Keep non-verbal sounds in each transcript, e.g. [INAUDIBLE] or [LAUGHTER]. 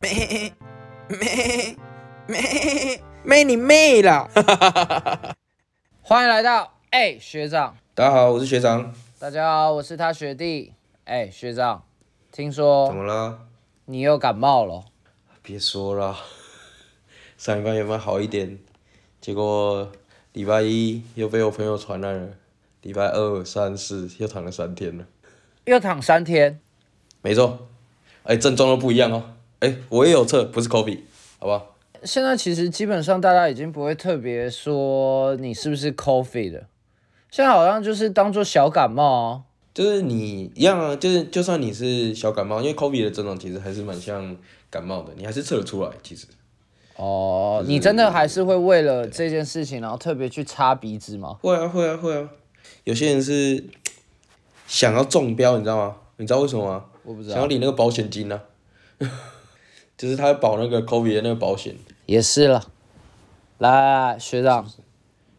妹妹妹妹你妹啦！[LAUGHS] 欢迎来到哎、学长，大家好，我是学长。大家好，我是他学弟。哎、学长，听说怎说么了？你又感冒了，别说了，[LAUGHS] 上礼拜有没有好一点？结果礼拜一又被我朋友传染了，礼拜二、三、四又躺了三天了。又躺三天。没错，哎、症状都不一样哦。哎、我也有测，不是 COVID，好不好？现在其实基本上大家已经不会特别说你是不是 COVID 的，现在好像就是当做小感冒哦。就是你一样啊，就是就算你是小感冒，因为 COVID 的症状其实还是蛮像感冒的，你还是测得出来。其实哦，你真的还是会为了这件事情，然后特别去擦鼻子吗？会啊，会啊，会啊。有些人是想要中标，你知道吗？你知道为什么吗？我不知道，想要领那个保险金呢、啊，就是他保那个 COVID 的那个保险。也是了。来来来，学长，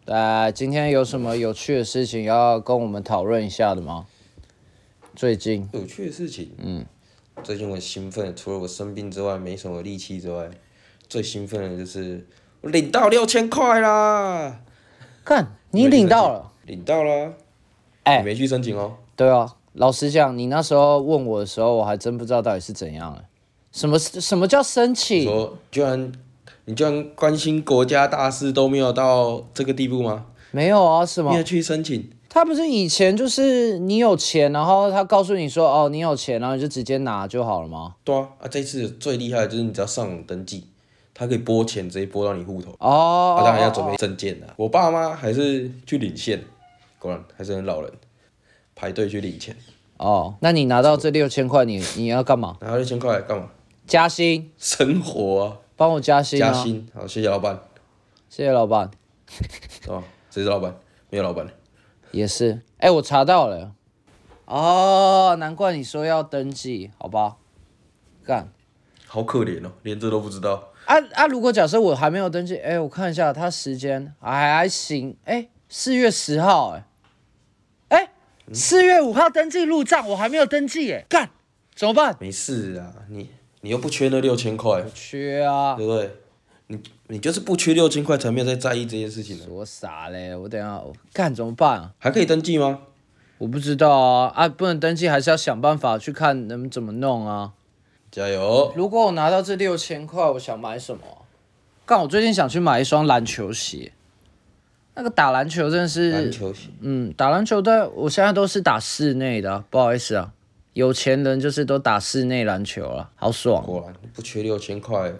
来，今天有什么有趣的事情要跟我们讨论一下的吗？最近有趣的事情，嗯，最近我很兴奋，除了我生病之外，没什么力气之外，最兴奋的就是我领到六千块啦！看你领到了，领到了！哎你没去申请哦。对啊，老实讲，你那时候问我的时候，我还真不知道到底是怎样哎。什么什么叫申请？说居然你居然关心国家大事都没有到这个地步吗？没有啊，是吗你要？去申请？他不是以前就是你有钱，然后他告诉你说哦，你有钱，然后你就直接拿就好了吗？对啊，啊这次最厉害的就是你只要上网登记，他可以拨钱直接拨到你户头。哦，他当然要准备证件的。我爸妈还是去领现，果然还是很老人，排队去领钱。哦，那你拿到这六千块，你你要干嘛？拿六千块干嘛？加薪，生活啊，帮我加薪啊！加薪。好，谢谢老板，谢谢老板。是吧？谁是老板？没有老板。也是，哎、我查到了。哦，难怪你说要登记，好吧？干好可怜哦，连这都不知道。啊啊！如果假设我还没有登记，哎、我看一下，他时间还还行，哎、四月十号、哎，哎，四月五号登记入账，我还没有登记，哎，干，怎么办？没事啊，你你又不缺那六千块，缺啊！对不对？你你就是不缺六千块，才没有在在意这件事情呢。我傻嘞，我等下我干怎么办啊？还可以登记吗？我不知道啊啊！不能登记，还是要想办法去看能怎么弄啊。加油！如果我拿到这六千块，我想买什么啊？干，我最近想去买一双篮球鞋。那个打篮球真的是，篮球鞋，嗯，打篮球的，我现在都是打室内的啊、不好意思啊，有钱人就是都打室内篮球了，好爽。果然不缺六千块。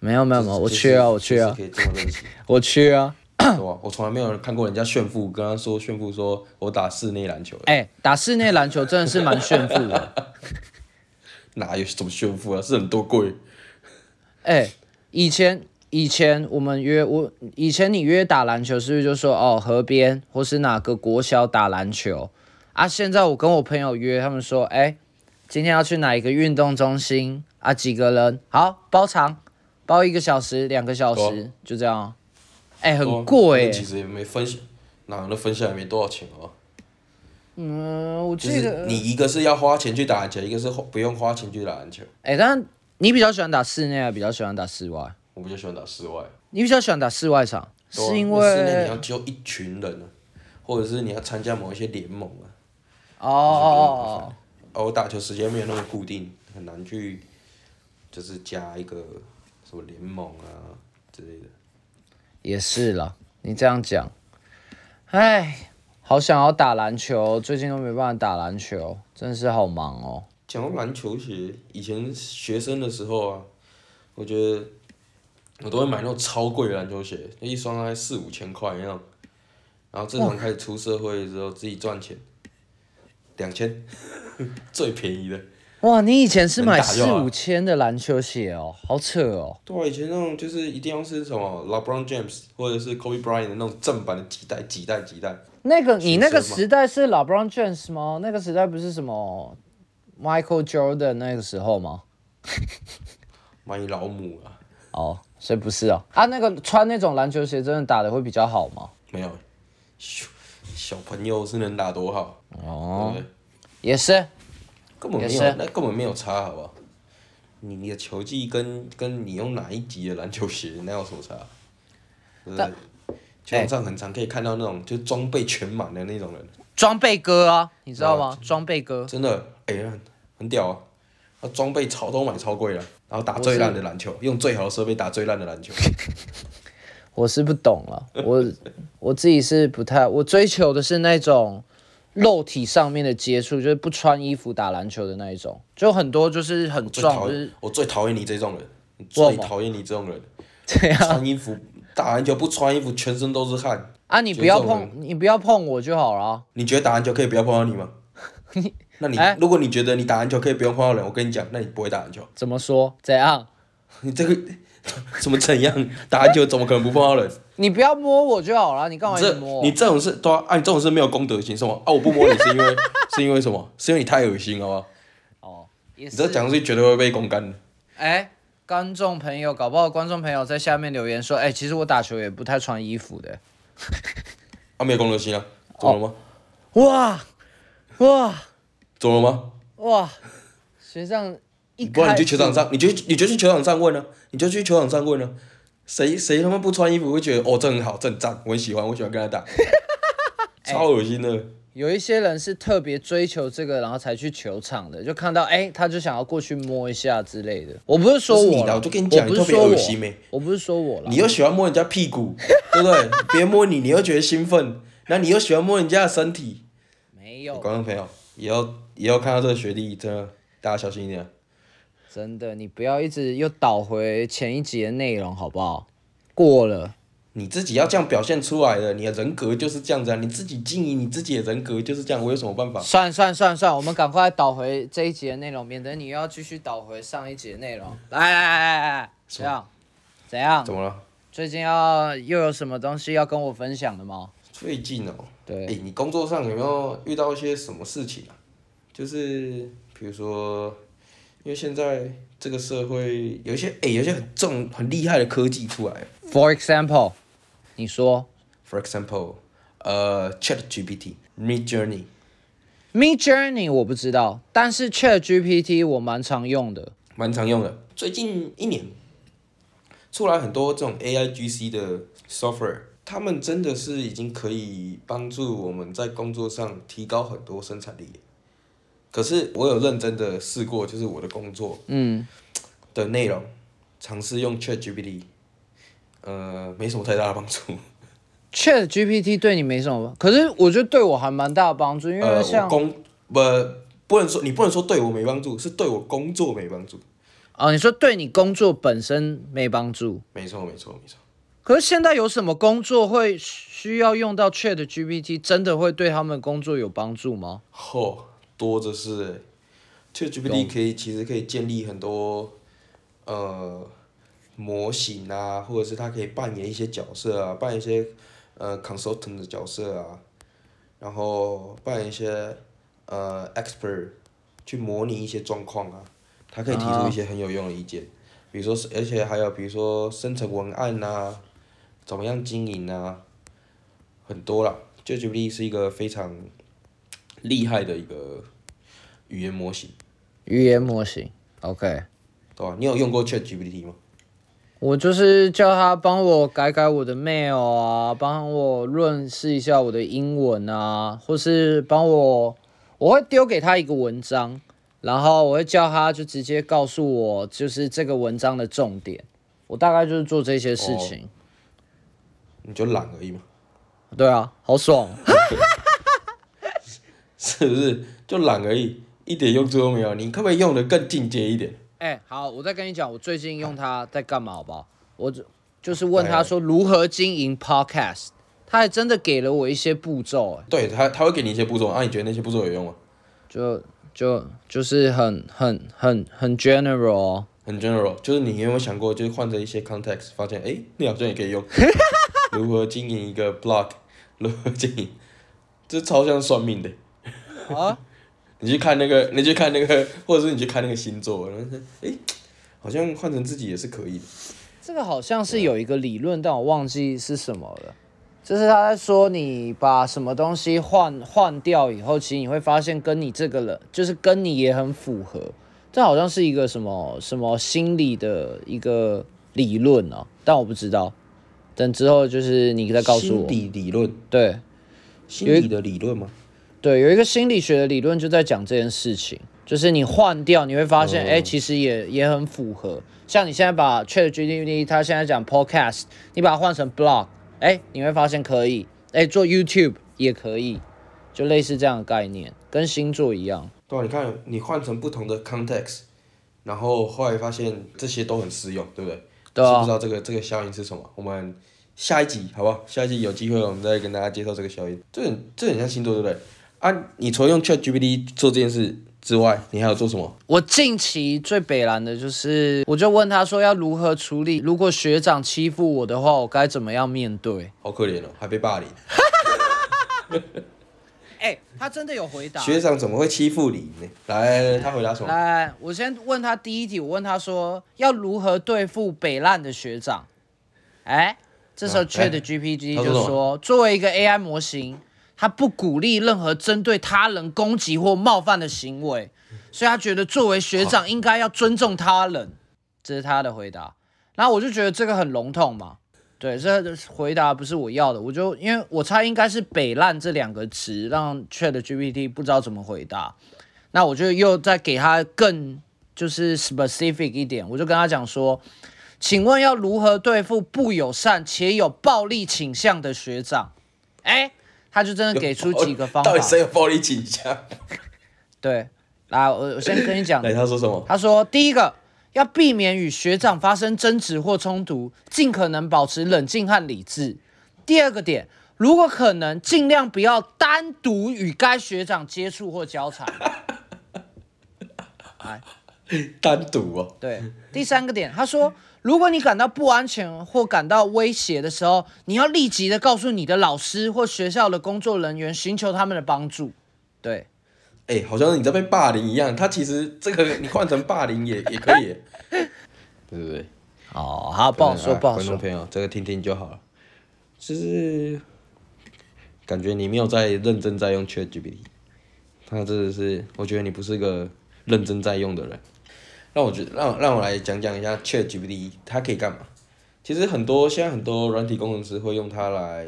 没有没有没有，我缺啊，我缺啊。[LAUGHS] 我缺啊。我从来没有人看过人家炫富，跟他说炫富说我打室内篮球的，哎、打室内篮球真的是蛮炫富的。[LAUGHS] 哪有什么炫富啊？是很多贵。哎、以前以前我们约我以前你约打篮球是不是就说哦河边或是哪个国小打篮球啊？现在我跟我朋友约，他们说哎、今天要去哪一个运动中心啊？几个人？好包场，包一个小时、两个小时，就这样啊。哎、哦很贵其实也没分享，哪能分下来没多少钱啊？嗯，我就是记得你一个是要花钱去打篮球，一个是花不用花钱去打篮球。哎、但你比较喜欢打室内，还比较喜欢打室外？我比较喜欢打室外，你比较喜欢打室外场，啊是因因为室内你要揪一群人啊，或者是你要参加某一些联盟啊。哦哦哦我打球时间没有那么固定，很难去，就是加一个什么联盟啊之类的。也是啦，你这样讲，唉，好想要打篮球，最近都没办法打篮球，真是好忙哦。讲到篮球鞋，以前学生的时候啊，我觉得我都会买那种超贵的篮球鞋，一双大概四五千块那种。然后自从开始出社会之后，自己赚钱，两千，[LAUGHS] 最便宜的。哇，你以前是买四五千的篮球鞋哦，好扯哦。对啊，以前那种就是一定要是什么 LeBron James 或者是 Kobe Bryant 的那种正版的几代几代几代。那个你那个时代是 LeBron James 吗？那个时代不是什么 Michael Jordan 那个时候吗？买你老母啊！[LAUGHS] 哦，所以不是哦。啊，那个穿那种篮球鞋真的打的会比较好吗？没有，小小朋友是能打多好，哦，对不对？也是。根本没有，那根本没有差，好不好？你你的球技跟跟你用哪一级的篮球鞋那有什么差？对不对？球场上很常可以看到那种就装备全满的那种人，装备哥啊，你知道吗？装备哥，真的，哎、很很屌啊！他装备超都买超贵了，然后打最烂的篮球，用最好的设备打最烂的篮球。[LAUGHS] 我是不懂了，我我自己是不太，我追求的是那种肉体上面的接触，就是不穿衣服打篮球的那一种，就很多就是很我最讨厌你这种人，最讨厌你这种人，这样穿衣服打篮球不穿衣服，全身都是汗。啊，你不要碰，你不要碰我就好了啊。你觉得打篮球可以不要碰到你吗？[LAUGHS] 那你、哎如果你觉得你打篮球可以不用碰到人，我跟你讲，那你不会打篮球。怎么说？怎样？[LAUGHS] 你这个 [LAUGHS] 怎么怎样？打篮球怎么可能不碰到人？你不要摸我就好了，你干嘛这摸我？你这种是对啊，啊你这种是没有公德心，什么啊？我不摸你是因为 [LAUGHS] 是因为什么？是因为你太恶心，好不好？哦，你是。这讲出去绝对会被公干的。哎，观众朋友，搞不好观众朋友在下面留言说，哎，其实我打球也不太穿衣服的。[LAUGHS] 啊，没有公德心啊？怎么了吗？哇哇怎么了吗？哇！学长一不然你去球场上，你就你就去球场上问啊，你就去球场上问啊。谁谁他妈不穿衣服会觉得哦这很好，这很赞，我很喜欢，我喜欢跟他打，[LAUGHS] 超恶心的。有一些人是特别追求这个，然后才去球场的，就看到哎，他就想要过去摸一下之类的。我不是说我啦，我就跟你讲，你特别恶心没？我不是说我了你。又喜欢摸人家屁股，[LAUGHS] 对不对？别人摸你，你又觉得兴奋，然后你又喜欢摸人家的身体。没有，观众朋友，以后以后看到这个学弟，真的大家小心一点。真的，你不要一直又倒回前一集的内容，好不好？过了，你自己要这样表现出来的，你的人格就是这样子啊！你自己经营你自己的人格就是这样，我有什么办法？算算算算，我们赶快倒回这一集的内容，免得你又要继续倒回上一集的内容。来来来来来，怎样？怎样怎？么了？最近要又有什么东西要跟我分享的吗？最近哦，对哎、你工作上有没有遇到一些什么事情啊？就是比如说，因为现在这个社会有一些哎、有一些很重很厉害的科技出来，For example，你说，for example，呃，Chat GPT，Mid Journey。Mid Journey 我不知道，但是 Chat GPT 我蛮常用的。蛮常用的。最近一年出来很多这种 AIGC 的 software，他们真的是已经可以帮助我们在工作上提高很多生产力。可是我有认真的试过，就是我的工作嗯，的内容，尝试用 ChatGPT，呃，没什么太大的帮助。Chat GPT 对你没什么，可是我觉得对我还蛮大的帮助，因为像工不不能说你不能说对我没帮助，是对我工作没帮助。哦，你说对你工作本身没帮助，没错，没错，没错。可是现在有什么工作会需要用到 Chat GPT，真的会对他们工作有帮助吗？嚯、多着是欸，ChatGPT 可以其实可以建立很多呃模型啊，或者是它可以扮演一些角色啊，扮演一些呃 consultant 的角色啊，然后扮演一些呃 expert 去模拟一些状况啊，它可以提出一些很有用的意见，比如说是，而且还有比如说生成文案啊，怎么样经营啊，很多啦。ChatGPT 是一个非常厉害的一个语言模型，语言模型，OK，对啊？你有用过 ChatGPT 吗？我就是叫他帮我改改我的 mail 啊，帮我润饰一下我的英文啊，或是帮我，我会丢给他一个文章，然后我会叫他就直接告诉我就是这个文章的重点，我大概就是做这些事情。你就懒而已嘛，对啊，好爽。[LAUGHS] 是不是？就懒而已，一点用处都没有。你可不可以用的更进阶一点？哎、好，我再跟你讲，我最近用它在干嘛，好不好？我就就是问他说如何经营 podcast，他还真的给了我一些步骤、哎，对他，他会给你一些步骤啊，你觉得那些步骤有用吗？就就就是很很很很 general 哦。很 general，就是你有没有想过，就是换着一些 context，发现哎、诶你好像也可以用。[LAUGHS] 如何经营一个 blog？如何经营？这超像算命的。啊，[LAUGHS] 你去看那个，你去看那个，[LAUGHS] 或者是你去看那个星座，然后说，哎、好像换成自己也是可以的。这个好像是有一个理论，但我忘记是什么了。就是他在说，你把什么东西换换掉以后，其实你会发现跟你这个人，就是跟你也很符合这好像是一个什么什么心理的一个理论哦，但我不知道。等之后就是你再告诉心我。理理论，对心理的理论吗？对，有一个心理学的理论就在讲这件事情，就是你换掉，你会发现，哦哎、其实也也很符合。像你现在把 Chat GPT，它现在讲 Podcast，你把它换成 Blog，哎，你会发现可以，哎，做 YouTube 也可以，就类似这样的概念，跟星座一样。对啊，你看你换成不同的 context，然后后来发现这些都很适用，对不对？对啊是不知道这个这个效应是什么？我们下一集好不好？下一集有机会我们再跟大家介绍这个效应。这很这很像星座，对不对？啊，你除了用 Chat GPT 做这件事之外，你还有做什么？我近期最北蓝的就是，我就问他说要如何处理，如果学长欺负我的话，我该怎么样面对？好可怜哦，还被霸凌。[LAUGHS] 哎、他真的有回答。学长怎么会欺负你呢？来，他回答什么？来，我先问他第一题，我问他说要如何对付北烂的学长？哎，这时候啊 Chat 哎 GPT 就说，作为一个 AI 模型，他不鼓励任何针对他人攻击或冒犯的行为，所以他觉得作为学长应该要尊重他人，这是他的回答。然后我就觉得这个很笼统嘛，对，这回答不是我要的，我就因为我猜应该是“北烂”这两个词让 Chat GPT 不知道怎么回答，那我就又再给他更就是 specific 一点，我就跟他讲说，请问要如何对付不友善且有暴力倾向的学长？哎，他就真的给出几个方法到，底谁有暴力倾向？对，来，我我先跟你讲，[LAUGHS] 来，他说什么？他说：第一个，要避免与学长发生争执或冲突，尽可能保持冷静和理智。第二个点，如果可能，尽量不要单独与该学长接触或交谈。[LAUGHS] 来，单独哦。对，第三个点，他说，如果你感到不安全或感到威胁的时候，你要立即的告诉你的老师或学校的工作人员，寻求他们的帮助。对，哎、好像你在被霸凌一样。他其实这个你换成霸凌也也可以耶，[LAUGHS] 对不对？哦，好，不好说，啊不好说。观众朋友，这个听听就好了。就是感觉你没有在认真在用 ChatGPT，他真的是，我觉得你不是个认真在用的人。让我觉得，让让我来讲讲一下 ChatGPT 它可以干嘛。其实很多现在很多软体工程师会用它来，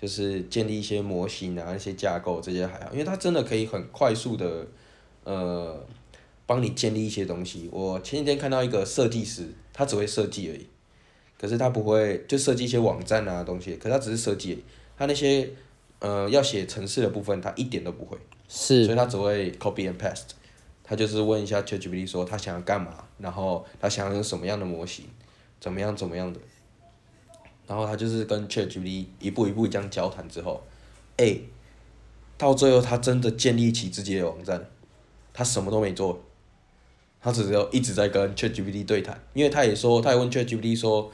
就是建立一些模型啊、一些架构这些还好，因为它真的可以很快速的，呃，帮你建立一些东西。我前几天看到一个设计师，他只会设计而已，可是他不会就设计一些网站啊东西，可是他只是设计他那些呃要写程式的部分他一点都不会，是所以，他只会 copy and paste。他就是问一下 ChatGPT 说他想要干嘛，然后他想要用什么样的模型，怎么样怎么样的，然后他就是跟 ChatGPT 一步一步这样交谈之后，哎、到最后他真的建立起自己的网站，他什么都没做，他只有一直在跟 ChatGPT 对谈，因为他也说，他也问 ChatGPT 说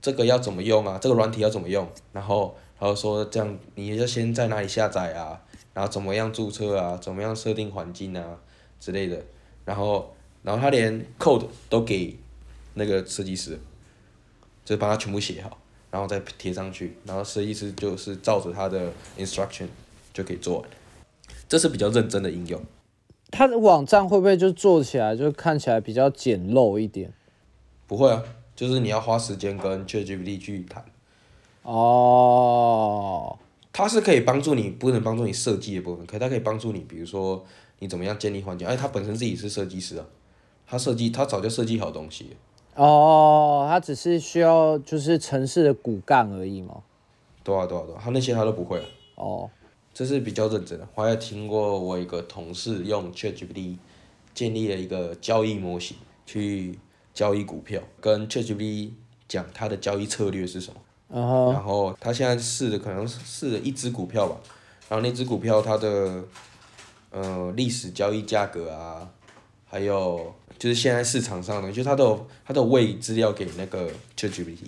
这个要怎么用啊，这个软体要怎么用，然后然后说这样你要先在哪里下载啊，然后怎么样注册啊，怎么样设定环境啊之类的，然后然后他连 code 都给那个设计师，就是帮他全部写好，然后再贴上去，然后设计师就是照着他的 instruction 就可以做完，这是比较认真的应用。他的网站会不会就做起来就看起来比较简陋一点？不会啊，就是你要花时间跟 ChatGPT 去谈，哦，它是可以帮助你，不能帮助你设计的部分，可它可以帮助你，比如说你怎么样建立环境，而且他本身自己是设计师啊，他设计他早就设计好东西，哦，他只是需要就是城市的骨干而已嘛。对啊对啊对啊，他那些他都不会啊，哦，这是比较认真的。我还听过我一个同事用 ChatGPT 建立了一个交易模型去交易股票，跟 ChatGPT 讲他的交易策略是什么。然后他现在试的可能是试了一只股票吧，然后那只股票它的呃历史交易价格啊，还有就是现在市场上的，就他都有他都有喂资料给那个 ChatGPT，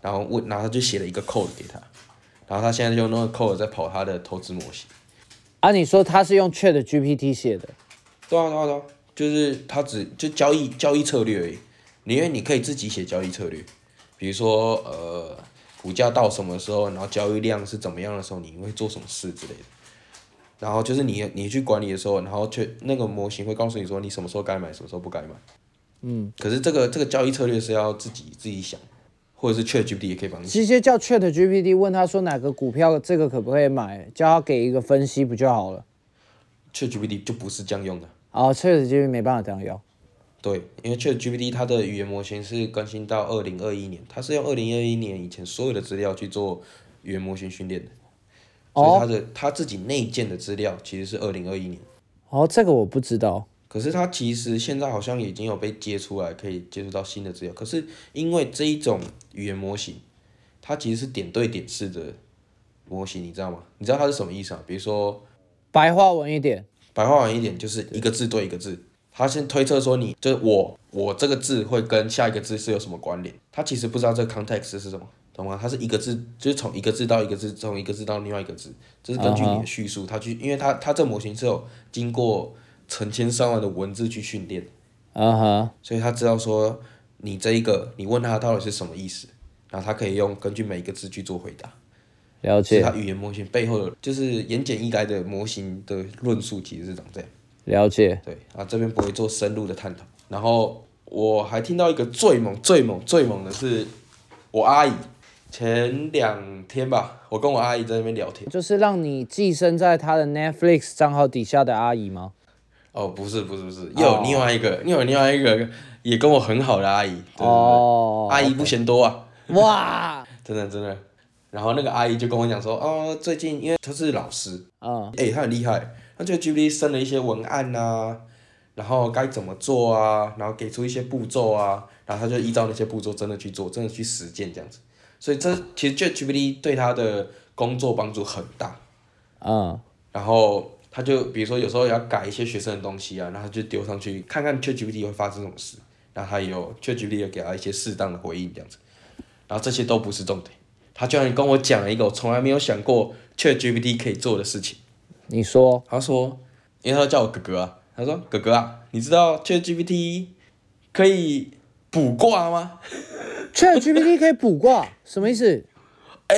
然后问，然后他就写了一个 code 给他，然后他现在就用那个 code 在跑他的投资模型。啊，你说他是用 Chat GPT 写的？对啊对啊对啊，就是他只就交易交易策略而已，你因为你可以自己写交易策略，比如说呃股价到什么时候，然后交易量是怎么样的时候，你会做什么事之类的。然后就是你你去管理的时候，然后却那个模型会告诉你说你什么时候该买，什么时候不该买。嗯，可是这个这个交易策略是要自己自己想，或者是 ChatGPT 也可以帮你。直接叫 Chat GPT 问他说哪个股票这个可不可以买，叫他给一个分析不就好了？ChatGPT 就不是这样用的。哦，Chat GPT 没办法这样用。对，因为 ChatGPT 它的语言模型是更新到二零二一年，它是用二零二一年以前所有的资料去做语言模型训练的，所以他的他自己内建的资料其实是二零二一年。哦，这个我不知道。可是他其实现在好像已经有被接出来，可以接触到新的资料。可是因为这一种语言模型，它其实是点对点式的模型，你知道吗？你知道它是什么意思啊？比如说白话文一点，白话文一点，就是一个字对一个字。他先推测说你就是我，我这个字会跟下一个字是有什么关联？他其实不知道这个 context 是什么，懂吗？它是一个字，就是从一个字到一个字，从一个字到另外一个字，这是根据你的叙述，它去，因为它它这模型是有经过成千上万的文字去训练。啊哈，所以他知道说你这一个，你问他到底是什么意思，然后他可以用根据每一个字去做回答。了解语言模型背后的，就是言简意赅的模型的论述其实是长这样。了解。对啊，这边不会做深入的探讨。然后我还听到一个最猛、最猛、最猛的是我阿姨，前两天吧，我跟我阿姨在那边聊天。就是让你寄生在她的 Netflix 账号底下的阿姨吗？哦，不是不是不是，又有另外一个，又有另外一个也跟我很好的阿姨。对对对哦，阿姨不嫌多啊。哇，[LAUGHS] 真的真的。然后那个阿姨就跟我讲说，哦，最近因为她是老师，啊，哎、她很厉害，她就 GPT 生了一些文案呐、然后该怎么做啊，然后给出一些步骤啊，然后她就依照那些步骤真的去做，真的去实践这样子。所以这其实 ChatGPT 对他的工作帮助很大。嗯，然后他就比如说有时候要改一些学生的东西啊，然后就丢上去看看 ChatGPT 会发生什么事，然后他也有 ChatGPT 也给他一些适当的回应这样子，然后这些都不是重点，他居然跟我讲了一个我从来没有想过 ChatGPT 可以做的事情，你说，他说，因为他叫我哥哥啊，他说哥哥啊，你知道 ChatGPT 可以卜卦吗？Chat GPT [LAUGHS] 可以卜卦，什么意思？哎，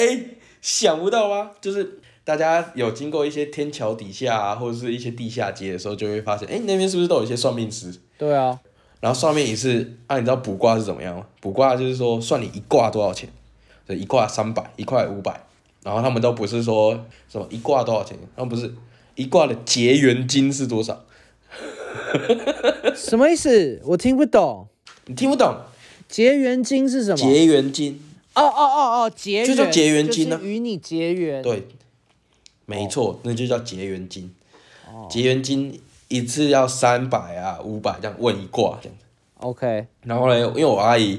想不到吧？就是大家有经过一些天桥底下啊，或者是一些地下街的时候，就会发现，哎，那边是不是都有一些算命师？对啊，然后算命也是，啊，你知道卜卦是怎么样吗？卜卦就是说算你一卦多少钱，对，一卦三百，一块五百，然后他们都不是说什么一卦多少钱，他们不是一卦的结缘金是多少，[LAUGHS] 什么意思？我听不懂。你听不懂？结缘金是什么？结缘金，哦哦哦哦，结缘就叫结缘金啊就是与你结缘。对，没错，那就叫结缘金。结缘金一次要三百啊，五百这样问一卦这样子。OK，然后呢，因为我阿姨，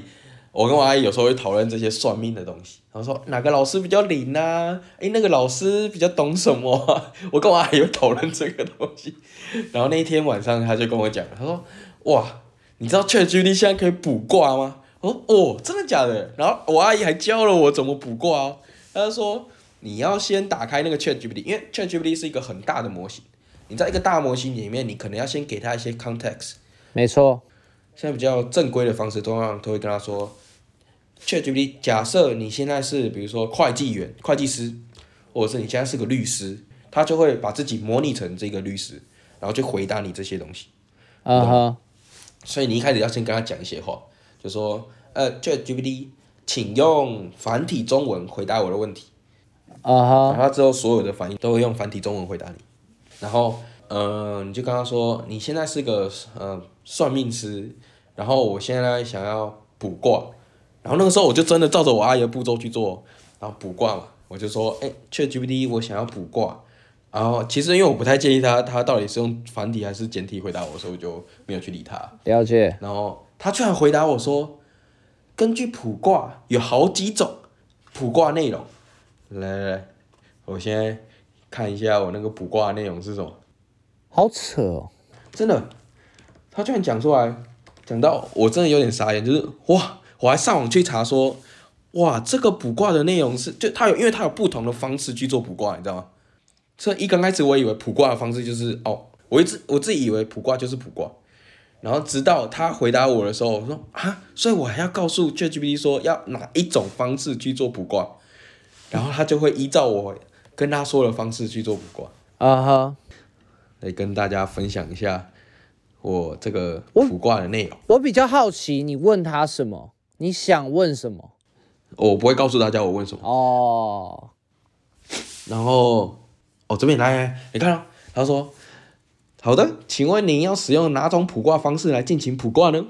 我跟我阿姨有时候会讨论这些算命的东西，然后说哪个老师比较灵啊？诶，那个老师比较懂什么、啊？[LAUGHS] 我跟我阿姨会讨论这个东西。然后那一天晚上，他就跟我讲，他说：“哇，你知道 ChatGPT 现在可以卜卦吗？”我说：“哦，真的假的？”然后我阿姨还教了我怎么卜卦哦。她说：“你要先打开那个 ChatGPT，因为 ChatGPT 是一个很大的模型，你在一个大模型里面，你可能要先给他一些 context。”没错。现在比较正规的方式，通常都会跟他说，ChatGPT，假设你现在是比如说会计员、会计师，或者是你现在是个律师，他就会把自己模拟成这个律师，然后就回答你这些东西。嗯哈，所以你一开始要先跟他讲一些话，就说，呃，ChatGPT，请用繁体中文回答我的问题。嗯然，后他之后所有的反应都会用繁体中文回答你，然后呃，你就跟他说你现在是个呃算命师，然后我现在想要卜卦，然后那个时候我就真的照着我阿姨的步骤去做，然后卜卦嘛，我就说哎，ChatGPT 我想要卜卦，然后其实因为我不太介意他他到底是用繁体还是简体回答我，所以我就没有去理他。了解。然后他居然回答我说，根据卜卦有好几种卜卦内容。来来来，我先看一下我那个卜卦的内容是什么。好扯哦。真的，他居然讲出来，讲到我真的有点傻眼，就是哇，我还上网去查说，哇，这个卜卦的内容是，就他有，因为他有不同的方式去做卜卦，你知道吗？所以一刚开始我以为卜卦的方式就是哦，我一直我自己以为卜卦就是卜卦，然后直到他回答我的时候，我说啊，所以我还要告诉 ChatGPT 说要哪一种方式去做卜卦，然后他就会依照我跟他说的方式去做卜卦。啊哈，来跟大家分享一下我这个卜卦的内容。我比较好奇，你问他什么？你想问什么？我不会告诉大家我问什么。哦，然后，哦，这边来来，你看、哦，他说，好的，请问您要使用哪种卜卦方式来进行卜卦呢？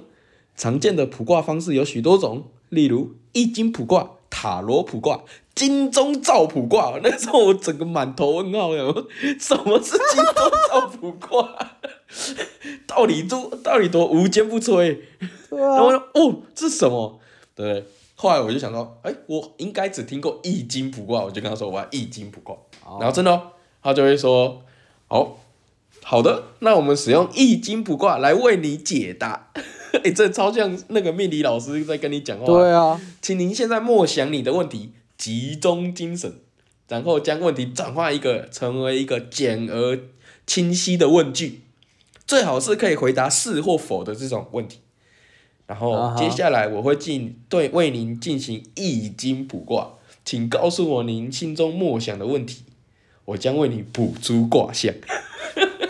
常见的卜卦方式有许多种，例如易经卜卦、塔罗卜卦、金钟罩卜卦。[LAUGHS] 那时候我整个满头问号，有什么是金钟罩卜卦？[LAUGHS] 到底多到底多无坚不摧？对然后说哦，这是什么？对？后来我就想到，哎，我应该只听过易经卜卦，我就跟他说我要易经卜卦。然后真的、哦，他就会说，好，好的，那我们使用易经卜卦来为你解答。[LAUGHS] 哎，这超像那个命理老师在跟你讲话。对啊，请您现在默想你的问题，集中精神，然后将问题转化一个成为一个简而清晰的问句，最好是可以回答是或否的这种问题。然后接下来我会进对为您进行易经卜卦，请告诉我您心中默想的问题，我将为你卜出卦象。[LAUGHS]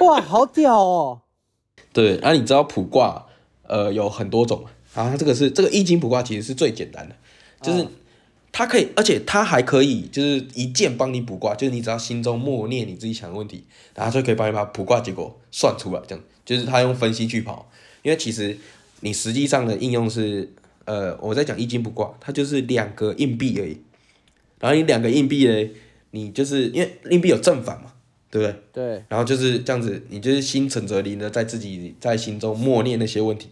哇，好屌哦！对，那、你知道卜卦呃有很多种嘛。啊，它这个是这个易经卜卦其实是最简单的，就是啊它可以，而且它还可以就是一键帮你卜卦，就是你只要心中默念你自己想的问题，然后就可以帮你把卜卦结果算出来，这样。就是它用分析去跑，因为其实你实际上的应用是呃我在讲易经卜卦，它就是两个硬币而已，然后你两个硬币嘞，你就是因为硬币有正反嘛，对不对？对，然后就是这样子，你就是心诚则灵的在自己在心中默念那些问题，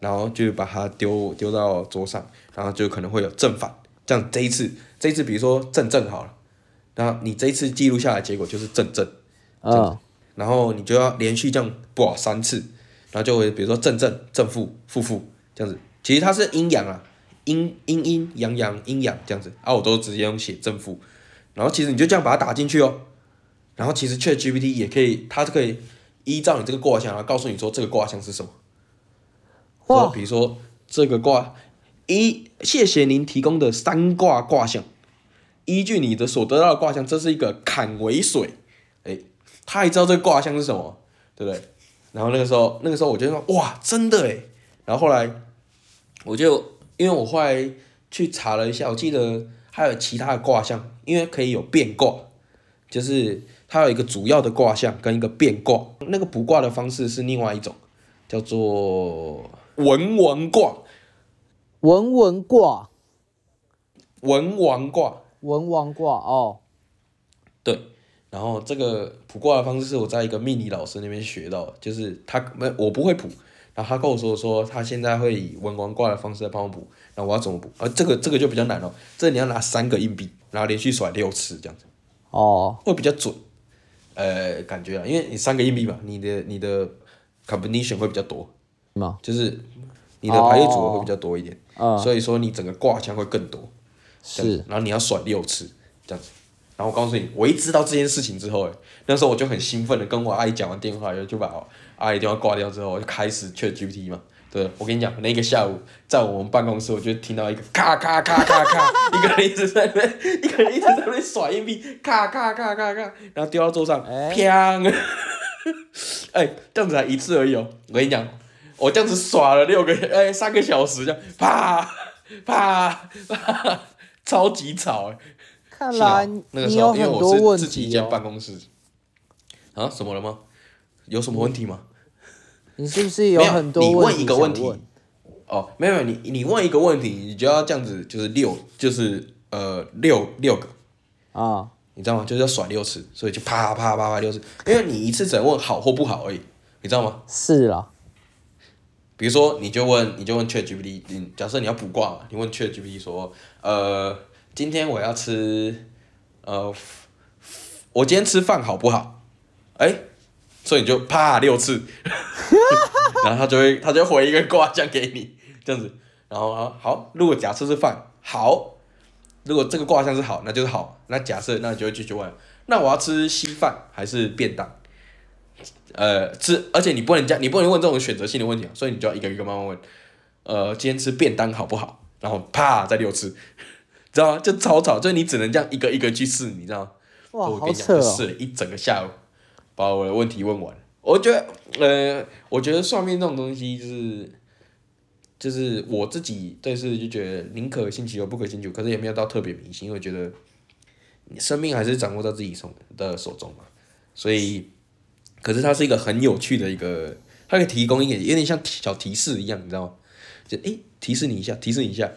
然后就把它丢丢到桌上，然后就可能会有正反。这样这一次，这一次比如说正正好了，然后你这一次记录下来结果就是正正，嗯，然后你就要连续这样播三次，然后就会比如说正正正负负负这样子。其实它是阴阳啊，阴阴阴阳阳阴阳这样子啊，我都直接用写正负，然后其实你就这样把它打进去哦，然后其实 Chat GPT 也可以，它是可以依照你这个卦象，然后告诉你说这个卦象是什么。哇哇，比如说这个卦，一谢谢您提供的三卦卦象，依据你的所得到的卦象，这是一个坎为水，哎，他还知道这个卦象是什么，对不对？然后那个时候，那个时候我就说哇，真的哎，然后后来我就因为我后来去查了一下，我记得还有其他的卦象，因为可以有变卦，就是它有一个主要的卦象跟一个变卦，那个卜卦的方式是另外一种，叫做文王卦，文王卦，文王卦，文王卦哦，对。然后这个卜卦的方式是我在一个命理老师那边学到，就是他没我不会卜，然后他跟我说说他现在会以文王卦的方式来帮我卜，然后我要怎么卜？啊这个这个就比较难哦，这个你要拿三个硬币，然后连续甩六次这样子。哦，会比较准，呃，感觉啊，因为你三个硬币嘛，你的你的 combination 会比较多，吗？就是你的排列组合会比较多一点，嗯，所以说你整个挂枪会更多，是，然后你要甩六次这样子，然后我告诉你，我一知道这件事情之后，哎，那时候我就很兴奋的跟我阿姨讲完电话，然后就把阿姨电话挂掉之后，我就开始 Chat GPT 嘛。对，我跟你讲，那个下午在我们办公室，我就听到一个咔咔咔咔咔，[LAUGHS] 一个人一直在那边，一个人一直在那边甩硬币，咔咔咔咔咔，然后丢到桌上，哎砰！[LAUGHS] 哎，这样子才一次而已哦。我跟你讲，我这样子耍了六个哎三个小时，这样啪啪啪，超级吵哎。看来那个你时候因为我是自己一题间办哦。公室。啊？什么了吗？有什么问题吗？你是不是有很多你问题一个问题哦，没有，没有你你问一个问题，你就要这样子，就是六，就是呃六六个，啊？你知道吗？就是要甩六次，所以就啪啪啪啪六次，因为你一次只能问好或不好而已，你知道吗？是啦，比如说，你就问，你就问 Chat GPT，你假设你要卜卦嘛，你问 Chat GPT 说，呃，今天我要吃，呃，我今天吃饭好不好？哎、所以你就啪六次，[LAUGHS] 然后他就会他就回一个卦象给你，这样子，然后啊好，如果假设是饭好，如果这个卦象是好，那就是好，那假设那你就会继续问，那我要吃稀饭还是便当？呃，吃，而且你不能这样，你不能问这种选择性的问题啊，所以你就要一个一个慢慢问。呃，今天吃便当好不好？然后啪再六次，知道吗？就吵吵，就是你只能这样一个一个去试，你知道吗？哇，我跟你讲！就试了一整个下午，把我的问题问完。我觉得，呃，我觉得算命这种东西就是，就是我自己对是就觉得宁可信其有，不可信其无，可是也没有到特别迷信，因为觉得生命还是掌握在自己手的手中嘛。所以，可是它是一个很有趣的一个，它可以提供一点有点像小提示一样，你知道吗？就诶、提示你一下，提示你一下，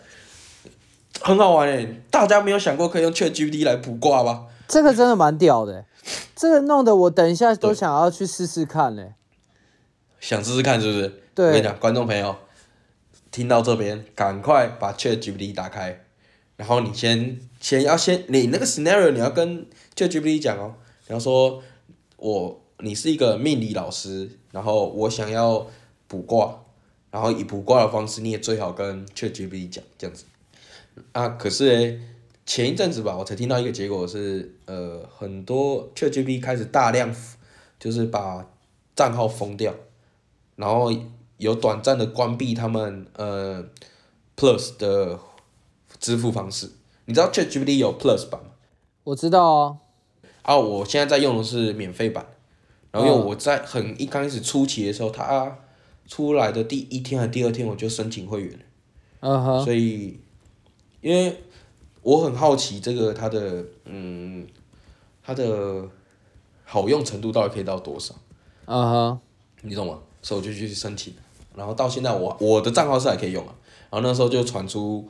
很好玩诶。大家没有想过可以用 ChatGPT 来卜卦吧？这个真的蛮屌的，这个弄得我等一下都想要去试试看嘞。想试试看是不是？对我跟你讲，观众朋友，听到这边，赶快把 ChatGPT 打开，然后你先先要先你那个 scenario 你要跟 ChatGPT 讲哦，你要说我你是一个命理老师，然后我想要卜卦，然后以卜卦的方式，你也最好跟 ChatGPT 讲这样子。啊，可是诶，前一阵子吧，我才听到一个结果是，呃，很多 ChatGPT 开始大量就是把账号封掉。然后有短暂的关闭他们呃 Plus 的支付方式。你知道 ChatGPT 有 Plus 版吗？我知道啊，啊，我现在在用的是免费版。然后因为嗯我在很一开始初期的时候，它出来的第一天还第二天我就申请会员，嗯哼，所以因为我很好奇这个它的嗯它的好用程度到底可以到多少。嗯哼，你懂吗？所以我就去申请，然后到现在我我的账号是还可以用啊，然后那时候就传出，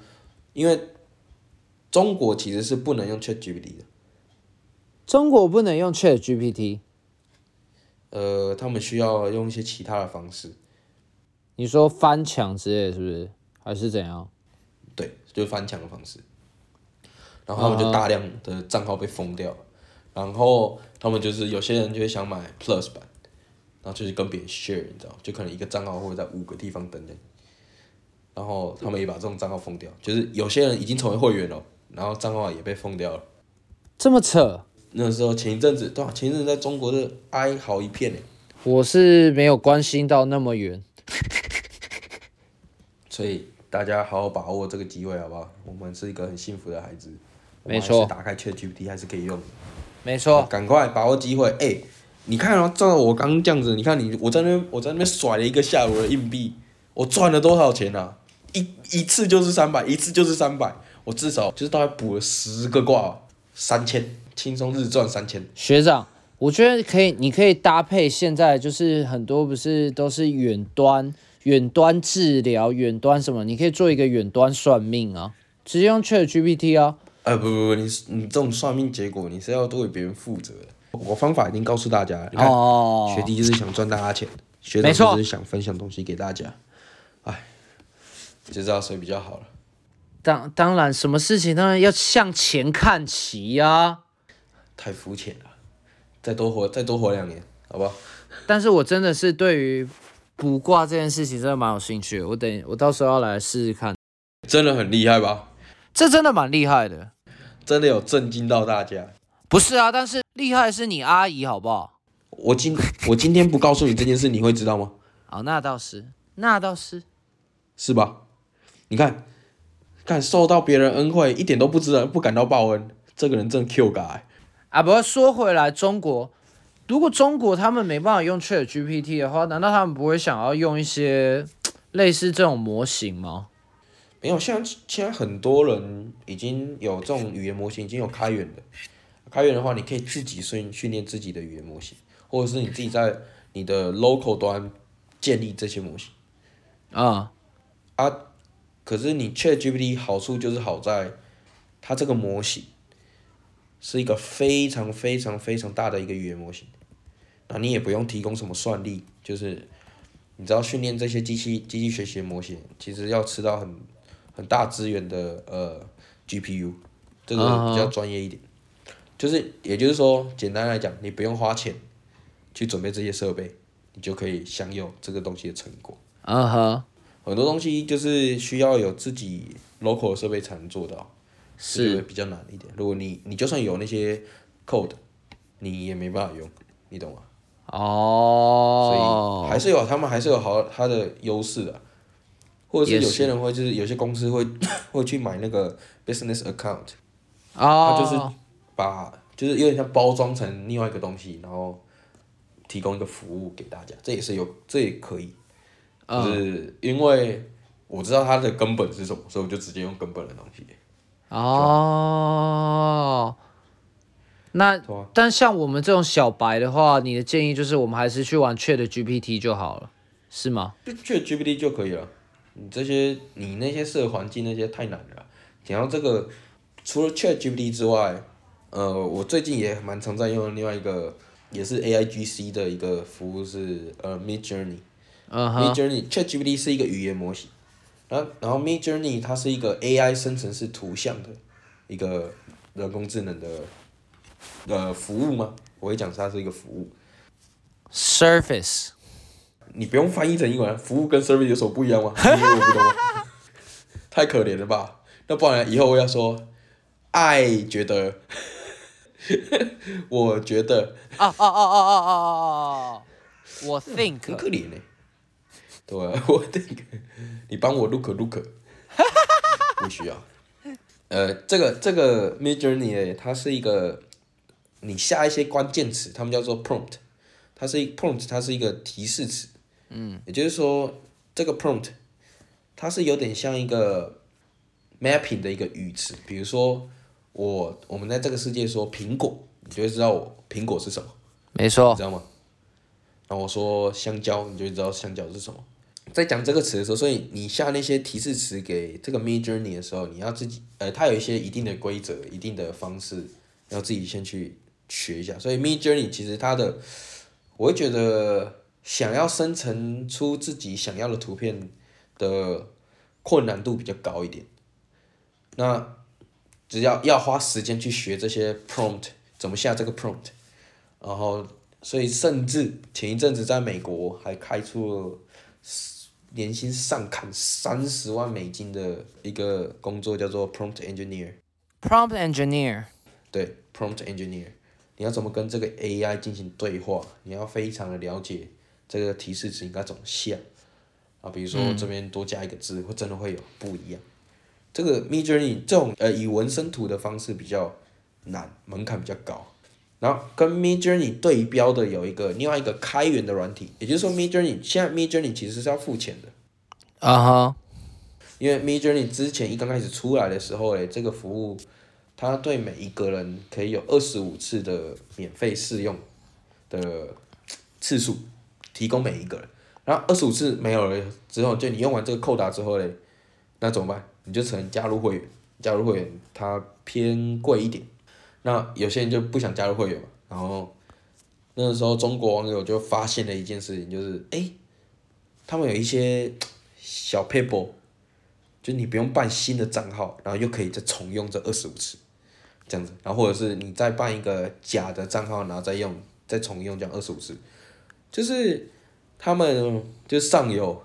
因为中国其实是不能用 ChatGPT 的，中国不能用 Chat GPT，呃，他们需要用一些其他的方式，你说翻墙之类的是不是？还是怎样？对，就是翻墙的方式，然后他们就大量的账号被封掉了，然后他们就是有些人就会想买 Plus 版，然后就是跟别人 share，你知道，就可能一个账号会在五个地方等等，然后他们也把这种账号封掉，就是有些人已经成为会员了，然后账号也被封掉了。这么扯？那时候前一阵子，对啊，前一阵子在中国的哀嚎一片呢，我是没有关心到那么远。[LAUGHS] 所以大家好好把握这个机会，好不好？我们是一个很幸福的孩子，没错打开 ChatGPT 还是可以用，没错，赶快把握机会。哎、你看哦，照我刚这样子，你看你我在那边我在那边甩了一个下午的硬币，我赚了多少钱啊？一一次就是三百，一次就是三百，我至少就是大概补了十个卦，三千，轻松日赚三千。学长，我觉得可以，你可以搭配现在就是很多不是都是远端、远端治疗、远端什么，你可以做一个远端算命啊，直接用 Chat GPT 啊。呃，不不不，你是你这种算命结果，你是要对别人负责的。我方法已经告诉大家了，你看，哦，学弟就是想赚大家钱，学长没错就是想分享东西给大家。哎，就知道谁比较好了。当当然，什么事情当然要向前看齐呀、太肤浅了，再多活再多活两年，好不好？[LAUGHS] 但是我真的是对于卜卦这件事情真的蛮有兴趣的，我等我到时候要来试试看，真的很厉害吧？这真的蛮厉害的。真的有震惊到大家。不是啊，但是厉害是你阿姨好不好？我今我今天不告诉你这件事，你会知道吗？哦，那倒是，那倒是。是吧？你看，看受到别人恩惠，一点都不知道不感到报恩，这个人真的 Q 嘎、啊，不过说回来，中国如果中国他们没办法用 Chat GPT 的话，难道他们不会想要用一些类似这种模型吗？没有，现在现在很多人已经有这种语言模型，已经有开源的。开源的话，你可以自己训训练自己的语言模型，或者是你自己在你的 local 端建立这些模型啊、啊。可是你 ChatGPT 好处就是好在，它这个模型是一个非常非常非常大的一个语言模型，那你也不用提供什么算力，就是你知道训练这些机器机器学习的模型，其实要吃到很很大资源的呃 GPU，这个比较专业一点。就是也就是说，简单来讲，你不用花钱去准备这些设备，你就可以享有这个东西的成果。嗯哼，很多东西就是需要有自己 local 的设备才能做到，是比较难一点。如果你你就算有那些 code，你也没办法用，你懂吗？哦所哦以，还是有他们还是有好它的优势的，或者是有些人会就是有些公司会 [COUGHS] 会去买那个 business account，哦，它就是把就是有点像包装成另外一个东西，然后提供一个服务给大家，这也是有，这也可以，就嗯，是因为我知道它的根本是什么，所以我就直接用根本的东西。哦，那啊。但像我们这种小白的话，你的建议就是我们还是去玩 Chat GPT 就好了，是吗？就 Chat GPT 就可以了。你这些你那些设环境那些太难了啦。讲到这个，除了 Chat GPT 之外，呃，我最近也蛮常在用的另外一个也是 AIGC 的一个服务是呃 Mid Journey。嗯 Midjourney，ChatGPT 是一个语言模型，然后然后 Mid Journey 它是一个 AI 生成式图像的一个人工智能的呃服务吗？我会讲它是一个服务，Surface，你不用翻译成英文，服务跟 service 有什么不一样吗？[LAUGHS] 你我不懂吗？太可怜了吧？那不然以后我要说，爱觉得，[LAUGHS] 我觉得哦哦哦哦哦哦哦哦，我 think，很可怜呢、对啊，[LAUGHS] 我那个，你帮我 look look，不需要。呃，这个这个 Mid Journey 它是一个，你下一些关键词，他们叫做 prompt，它是一 prompt，它是一个提示词。嗯。也就是说，这个 prompt，它是有点像一个 mapping 的一个语词，比如说我我们在这个世界说苹果，你就会知道我苹果是什么。没错你知，道吗？然后我说香蕉，你就会知道香蕉是什么。在讲这个词的时候，所以你下那些提示词给这个 Mid Journey 的时候，你要自己，呃，它有一些一定的规则、一定的方式，要自己先去学一下。所以 Mid Journey 其实它的，我会觉得想要生成出自己想要的图片的困难度比较高一点。那只要要花时间去学这些 prompt，怎么下这个 prompt，然后，所以甚至前一阵子在美国还开出了年薪上看三十万美金的一个工作，叫做 prompt engineer。prompt engineer，对，prompt engineer，你要怎么跟这个 AI 进行对话？你要非常的了解这个提示词应该怎么下啊，比如说这边多加一个字，会真的会有不一样。这个 Mid Journey 这种呃以文生图的方式比较难，门槛比较高。然后跟 Mid Journey 对标的有一个另外一个开源的软体，也就是说 Mid Journey 现在 Mid Journey 其实是要付钱的。啊哈，因为 Mid Journey 之前一刚开始出来的时候嘞，这个服务它对每一个人可以有二十五次的免费试用的次数，提供每一个人。然后二十五次没有了之后，就你用完这个扣打之后嘞，那怎么办？你就只能加入会员，加入会员它偏贵一点。那有些人就不想加入会员嘛，然后那个时候中国网友就发现了一件事情，就是诶，他们有一些 [TSK] 小 paper。就你不用办新的账号，然后又可以再重用这二十五次，这样子，然后或者是你再办一个假的账号，然后再用再重用这样二十五次，就是他们就上有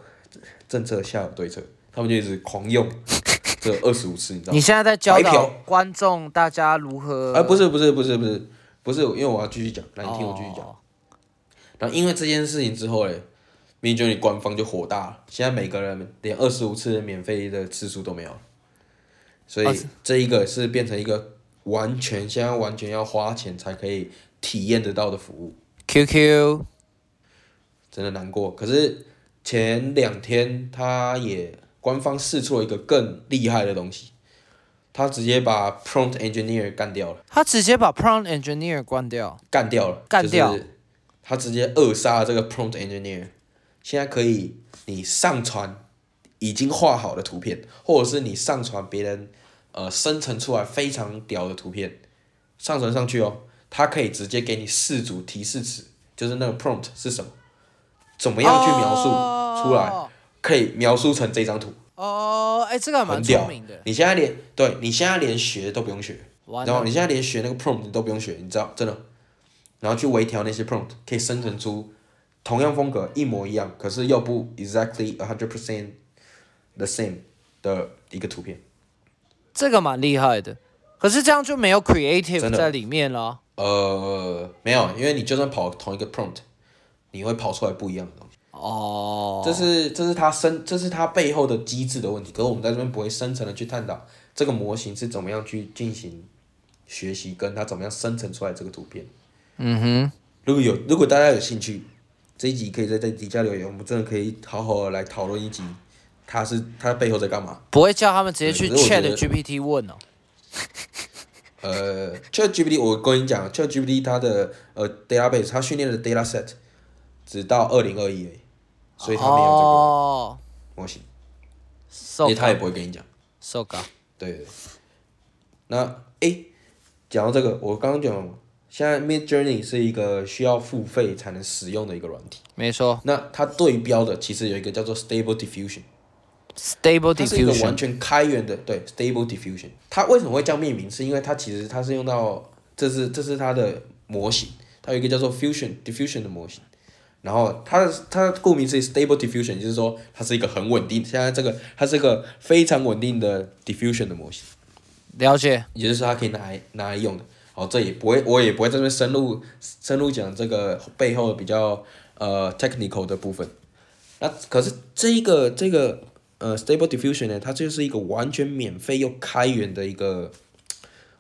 政策，下有对策，他们就一直狂用 [LAUGHS] 这二十五次，你知道吗？你现在在教导白嫖观众大家如何？啊，不是不是不是不是不是，因为我要继续讲，那你听我继续讲。哦然后因为这件事情之后嘞 m i d Journey 官方就火大了，现在每个人连二十五次的免费的次数都没有了，所哦以这一个是变成一个完全现在完全要花钱才可以体验得到的服务，QQ 真的难过。可是前两天他也官方试出了一个更厉害的东西，他直接把 Prompt Engineer 干掉了。他直接把 prompt engineer 关掉。干掉了，干掉就是他直接扼杀了这个 prompt engineer。现在可以你上传已经画好的图片，或者是你上传别人呃生成出来非常屌的图片，上传上去哦，它可以直接给你四组提示词，就是那个 prompt 是什么，怎么样去描述出来，哦可以描述成这张图，哦，哎、这个还蛮很屌聪明的。你现在连对你现在连学都不用学。然后你现在连学那个 prompt 你都不用学，你知道真的，然后去微调那些 prompt，可以生成出同样风格一模一样，可是又不 exactly a hundred percent the same 的一个图片。这个蛮厉害的。可是这样就没有 creative 的在里面了。呃，没有，因为你就算跑同一个 prompt，你会跑出来不一样的东西。哦，这是这是它生这是它背后的机制的问题。可是我们在这边不会深层的去探讨这个模型是怎么样去进行学习，跟它怎么样生成出来这个图片。嗯哼，如果有如果大家有兴趣，这一集可以在在底下留言，我们真的可以好好的来讨论一集，它是它背后在干嘛？不会叫他们直接去 Chat 得 GPT 问哦。呃，ChatGPT 我跟你讲，ChatGPT 它的呃 database 它训练的 data set 只到二零二一，所以他没有这个哦模型为它也不会跟你讲。so ga，对对。那诶，讲到这个，我刚刚讲了，现在 Mid Journey 是一个需要付费才能使用的一个软体。没错那它对标的其实有一个叫做 Stable Diffusion，，Stable Diffusion，是一个完全开源的，对 Stable Diffusion。它为什么会叫命名？是因为它其实它是用到，这是这是它的模型，它有一个叫做 Fusion Diffusion 的模型。然后它的它顾名思义 Stable Diffusion，就是说它是一个很稳定，现在这个它是一个非常稳定的 Diffusion 的模型。了解。也就是它可以拿来拿来用的。好，这也不会，我也不会在这边深入深入讲这个背后比较呃 technical 的部分。那可是这一个这个呃 Stable Diffusion 呢，它就是一个完全免费又开源的一个，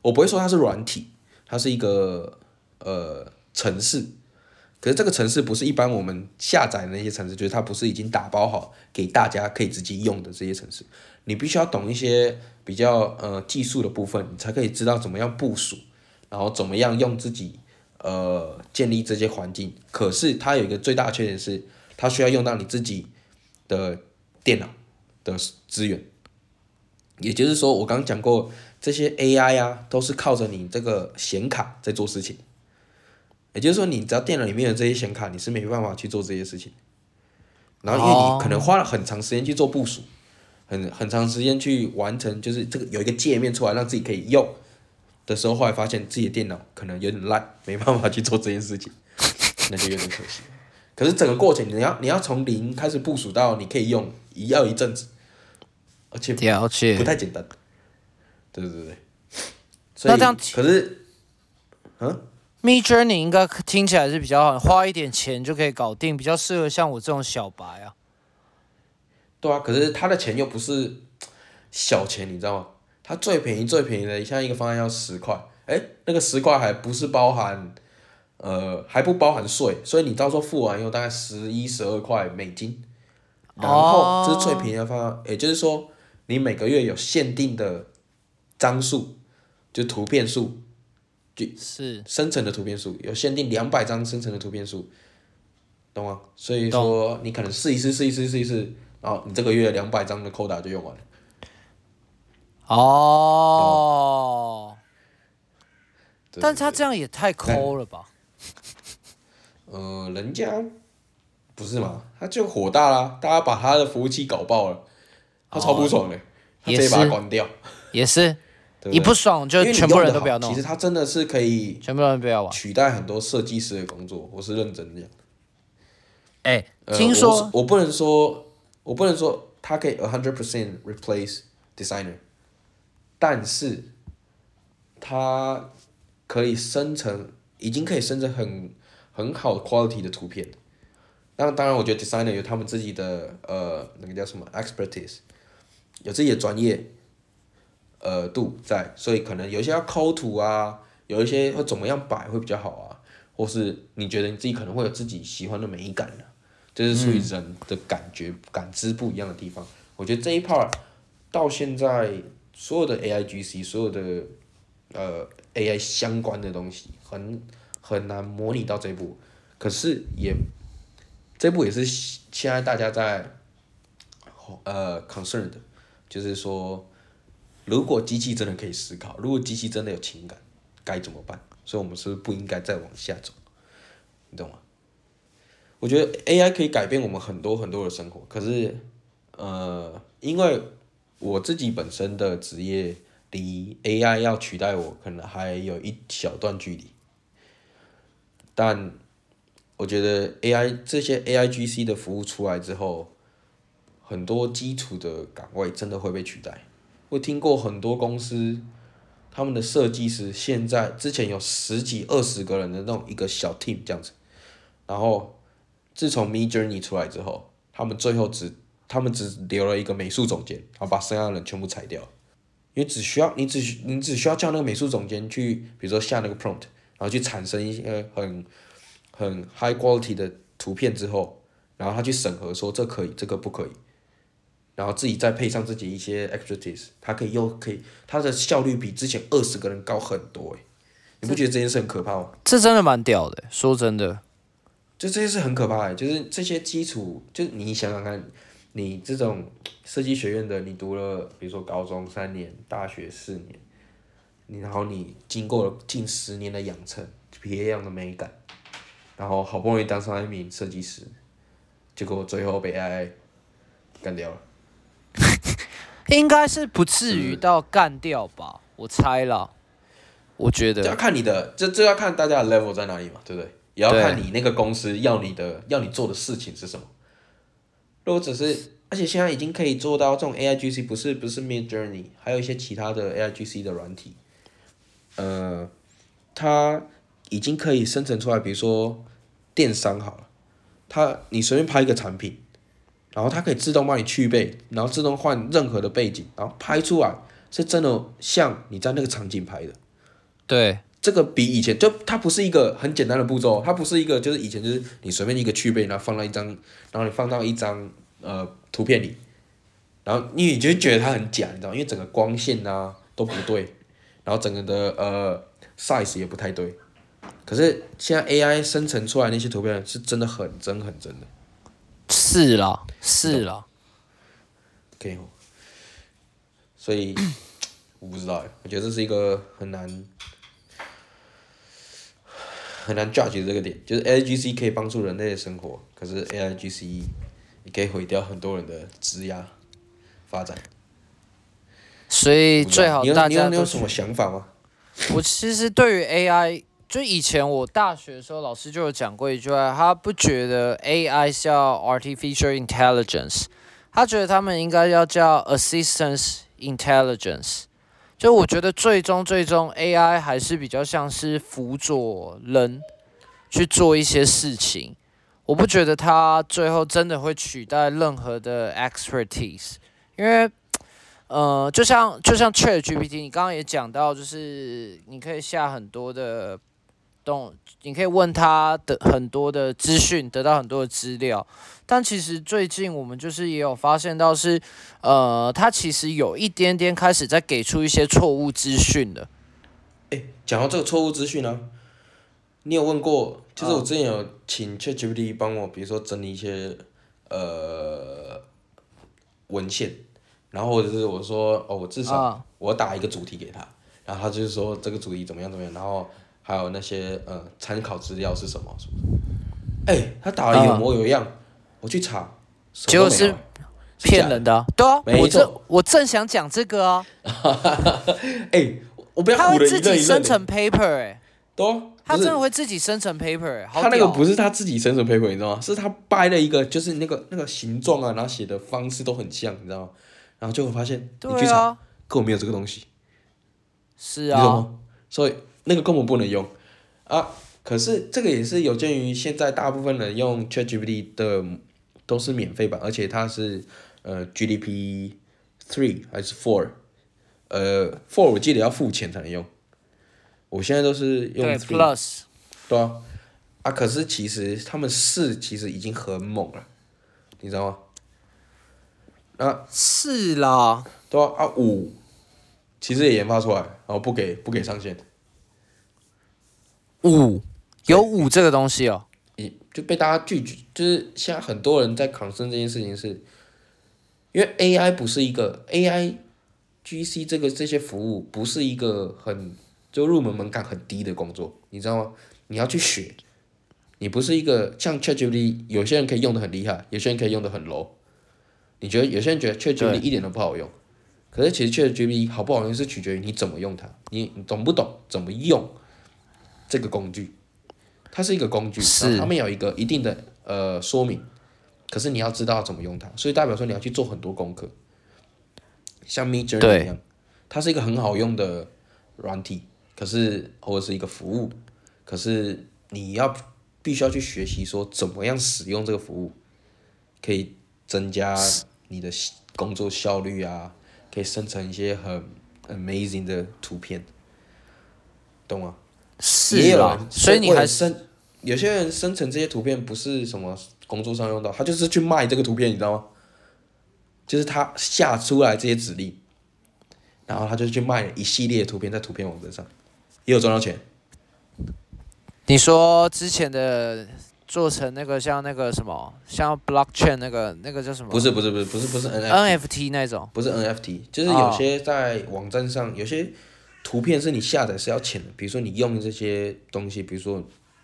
我不会说它是软体，它是一个呃城市。可是这个城市不是一般我们下载的那些城市，就是它不是已经打包好给大家可以直接用的这些城市，你必须要懂一些比较呃技术的部分，你才可以知道怎么样部署，然后怎么样用自己呃建立这些环境。可是它有一个最大的缺点是，它需要用到你自己的电脑的资源。也就是说，我刚讲过，这些 AI 啊，都是靠着你这个显卡在做事情。也就是说，你只要电脑里面有这些显卡，你是没办法去做这些事情。然后，因为哦你可能花了很长时间去做部署，很很长时间去完成，就是这个有一个界面出来让自己可以用的时候，后来发现自己的电脑可能有点烂，没办法去做这件事情，那就有点可惜。可是整个过程，你要你要从零开始部署到你可以用，也要一阵子，而且了解不。太简单。对对对对。所以那这样可是 Me Journey 应该听起来是比较好，花一点钱就可以搞定，比较适合像我这种小白啊。对啊，可是他的钱又不是小钱，你知道吗？他最便宜最便宜的，像一个方案要十块，哎，那个十块还不是包含，呃，还不包含税，所以你到时候付完以后大概十一十二块美金，然后这是最便宜的方案，也就是说你每个月有限定的张数，就图片数，是，生成的图片数有限定两百张生成的图片数，懂吗？所以说你可能试一试试一试试一试，然后你这个月两百张的扣打就用完了。哦。但他这样也太抠了吧？[LAUGHS] 呃，人家不是嘛，他就火大啦，大家把他的服务器搞爆了，他超不爽的，他直接把它关掉，也是，对不对？一不爽就全部人都不要弄其，实它真的是可以全部人不要玩。取代很多设计师的工作，我是认真的讲。哎，呃听说我我不能说，我不能说它可以 a hundred percent replace designer，但是它可以生成，已经可以生成很很好 quality 的图片。那当然，我觉得 designer 有他们自己的呃那个叫什么 expertise，有自己的专业呃度在，所以可能有一些要抠图啊，有一些会怎么样摆会比较好啊，或是你觉得你自己可能会有自己喜欢的美感啊，这是属于人的感觉、感知不一样的地方。我觉得这一 part 到现在所有的 AIGC，所有的呃 AI 相关的东西，很很难模拟到这一步。可是也这部也是现在大家在呃 concern 的，就是说，如果机器真的可以思考，如果机器真的有情感，该怎么办？所以我们是不是不应该再往下走？你懂吗？我觉得 AI 可以改变我们很多很多的生活，可是，呃，因为我自己本身的职业离 AI 要取代我，可能还有一小段距离。但我觉得 AI 这些 AIGC 的服务出来之后，很多基础的岗位真的会被取代。会听过很多公司，他们的设计师现在之前有十几二十个人的那种一个小 team 这样子，然后自从 Me Journey 出来之后，他们最后只他们只留了一个美术总监，然后把剩下的人全部裁掉。因为只需要你只需你只需要叫那个美术总监去，比如说下那个 prompt，然后去产生一些很很 high quality 的图片之后，然后他去审核说这可以，这个不可以，然后自己再配上自己一些 expertise，他可以又可以，他的效率比之前二十个人高很多诶，你不觉得这件事很可怕吗？这真的蛮屌的，说真的。就这些事很可怕的，就是这些基础，就你想想看，你这种设计学院的，你读了，比如说高中三年，大学四年，你然后你经过了近十年的养成，别样的美感，然后好不容易当上一名设计师，结果最后被 AI 干掉了。[LAUGHS] 应该是不至于到干掉吧，我猜了。我觉得这要看你的，这这要看大家的 level 在哪里嘛，对不对？也要看你那个公司要你的要你做的事情是什么。如果只是，而且现在已经可以做到这种 A I G C，不是不是 Mid Journey，还有一些其他的 A I G C 的软体，呃，它已经可以生成出来，比如说电商好了，它你随便拍一个产品，然后它可以自动帮你去背，然后自动换任何的背景，然后拍出来是真的像你在那个场景拍的。对。这个比以前就它不是一个很简单的步骤，它不是一个就是以前就是你随便一个去背，然后放到一张，然后你放到一张呃图片里，然后你就觉得它很假，你知道因为整个光线啊都不对，然后整个的呃 size 也不太对。可是现在 AI 生成出来那些图片是真的很真很真的。是啦，是啦。可以。所以我不知道我觉得这是一个很难。很难 judge 这个点，就是 A I G C 可以帮助人类的生活，可是 A I G C 也可以毁掉很多人的职业发展。所以最好大家你有什么想法吗？我其实对于 A I，就以前我大学的时候，老师就有讲过一句话，他不觉得 A I 叫 Artificial Intelligence，他觉得他们应该要叫 Assistance Intelligence。就我觉得最终最终 AI 还是比较像是辅佐人去做一些事情，我不觉得它最后真的会取代任何的 expertise，因为呃就像就像 ChatGPT，你刚刚也讲到，就是你可以下很多的。动，你可以问他的很多的资讯，得到很多的资料。但其实最近我们就是也有发现到是，呃，他其实有一点点开始在给出一些错误资讯的。哎，讲到这个错误资讯呢，你有问过？就是我之前有请 ChatGPT 帮我，比如说整理一些呃文献，然后或者是我说哦，我至少我打一个主题给他，然后他就是说这个主题怎么样怎么样，然后。还有那些呃参考资料是什么？哎，他打的有模有样，我去查，结果是骗人的。对啊，我正我正想讲这个啊。[LAUGHS] 哎，我不要他会自己生成 paper 哎。对他真的会自己生成 paper 哎。他那个不是他自己生成 paper，你知道吗？是他掰了一个，就是那个那个形状啊，然后写的方式都很像，你知道吗？然后就会发现，你去查，根本没有这个东西。是啊。所以。那个根本不能用，啊！可是这个也是有鉴于现在大部分人用 ChatGPT 的都是免费版，而且它是呃 GDP three 还是 four，呃 four 我记得要付钱才能用，我现在都是用 Plus，对啊，啊可是其实他们四其实已经很猛了，你知道吗？啊。是啦，对啊啊五，其实也研发出来，然后不给不给上线。五有五这个东西哦，也就被大家拒绝，就是现在很多人在抗争这件事情，是因为 AI 不是一个 AI，GC 这个这些服务不是一个很就入门门槛很低的工作，你知道吗？你要去学，你不是一个像 ChatGPT，有些人可以用的很厉害，有些人可以用的很 low，你觉得有些人觉得 ChatGPT 一点都不好用，可是其实 ChatGPT 好不好用是取决于你怎么用它，你你懂不懂怎么用？这个工具，它是一个工具，然后他们有一个一定的呃说明，可是你要知道怎么用它，所以代表说你要去做很多功课，像 Midjourney 一样，它是一个很好用的软体，可是或者是一个服务，可是你要必须要去学习说怎么样使用这个服务，可以增加你的工作效率啊，可以生成一些很 amazing 的图片，懂吗？是啊，所以你还生有些人生成这些图片不是什么工作上用到，他就是去卖这个图片，你知道吗？就是他下出来这些指令，然后他就去卖一系列图片在图片网站上，也有赚到钱。你说之前的做成那个像那个什么，像 blockchain 那个那个叫什么？不是不是不是不是不是 NFT，NFT 那种。不是 NFT，就是有些在网站上有些图片是你下载是要钱的，比如说你用这些东西，比如说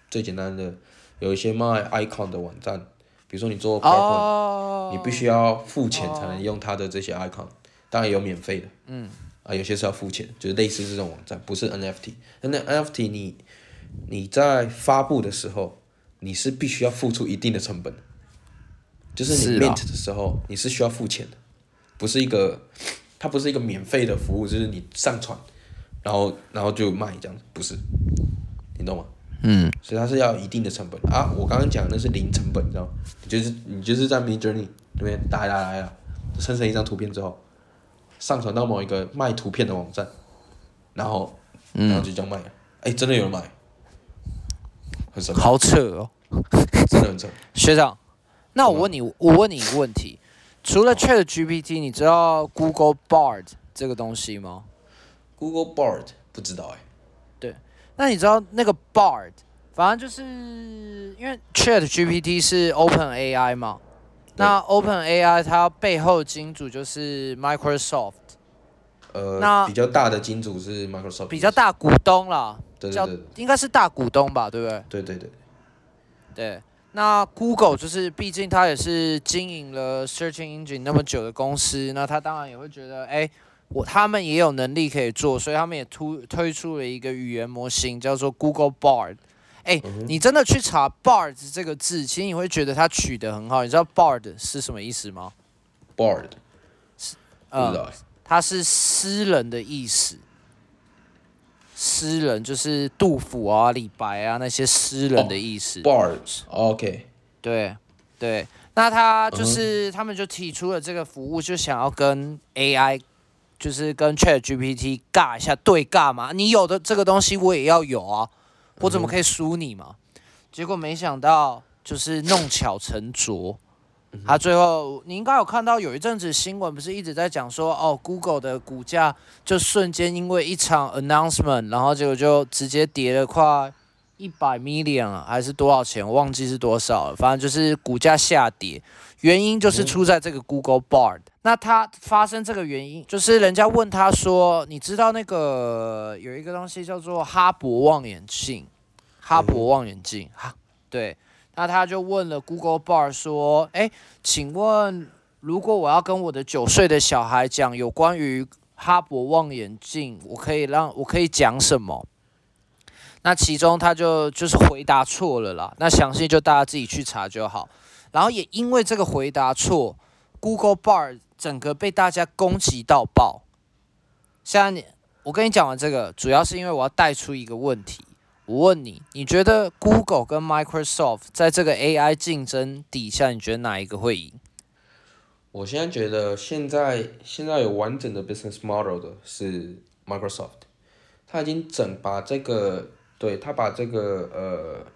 最简单的有一些卖 icon 的网站，比如说你做 PowerPoint，、哦，你必须要付钱才能用它的这些 icon，当然有免费的，嗯，啊有些是要付钱，就是类似这种网站，不是 NFT。那 NFT 你你在发布的时候，你是必须要付出一定的成本，就是你 mint 的时候你是需要付钱的，不是一个它不是一个免费的服务，就是你上传，然后然后就卖这样子，不是，你懂吗？嗯，所以它是要一定的成本啊。我刚刚讲的那是零成本，你知道吗？你就是你就是在 Mid Journey 那边打打来了，生成一张图片之后，上传到某一个卖图片的网站，然后然后就这样卖了。哎、真的有人买，很神，好扯哦。真的很扯。学长，那我问你，我问你一个问题，除了 Chat GPT，你知道 Google Bard 这个东西吗？Google Bard 不知道哎、对那你知道那个 Bard，反正就是因为 Chat GPT 是 Open AI 嘛，那 Open AI 它背后金主就是 Microsoft，呃，那比较大的金主是 Microsoft，比较，大股东啦，叫对对对应该是大股东吧，对不对？对对对，对。那 Google 就是，毕竟它也是经营了 Search Engine 那么久的公司，那它当然也会觉得，哎，我他们也有能力可以做，所以他们也突推出了一个语言模型，叫做 Google Bard。哎、你真的去查 Bard 这个字，其实你会觉得它取得很好。你知道 Bard 是什么意思吗？Bard 不知嗯，道哎、它是诗人的意思。诗人就是杜甫啊、李白啊那些诗人的意思。Bard，OK，、对对，那他就是、他们就提出了这个服务，就想要跟 AI，就是跟 Chat GPT 尬一下对尬嘛。你有的这个东西我也要有啊，我怎么可以输你嘛？结果没想到就是弄巧成拙。他最后，你应该有看到有一阵子新闻，不是一直在讲说，哦，Google 的股价就瞬间因为一场 announcement，然后结果就直接跌了快一百 million 啊，还是多少钱？我忘记是多少了，反正就是股价下跌，原因就是出在这个 Google Bard。那他发生这个原因，就是人家问他说，你知道那个有一个东西叫做哈勃望远镜，哈勃望远镜，哈，对。那他就问了 Google Bard 说：“哎，请问如果我要跟我的九岁的小孩讲有关于哈勃望远镜，我可以让我可以讲什么？”那其中他就就是回答错了啦。那详细就大家自己去查就好。然后也因为这个回答错，Google Bar 整个被大家攻击到爆。现在你我跟你讲完这个，主要是因为我要带出一个问题。我问你，你觉得 Google 跟 Microsoft 在这个 AI 竞争底下，你觉得哪一个会赢？我现在觉得现在现在有完整的 business model 的是 Microsoft，他已经整把这个对他把这个呃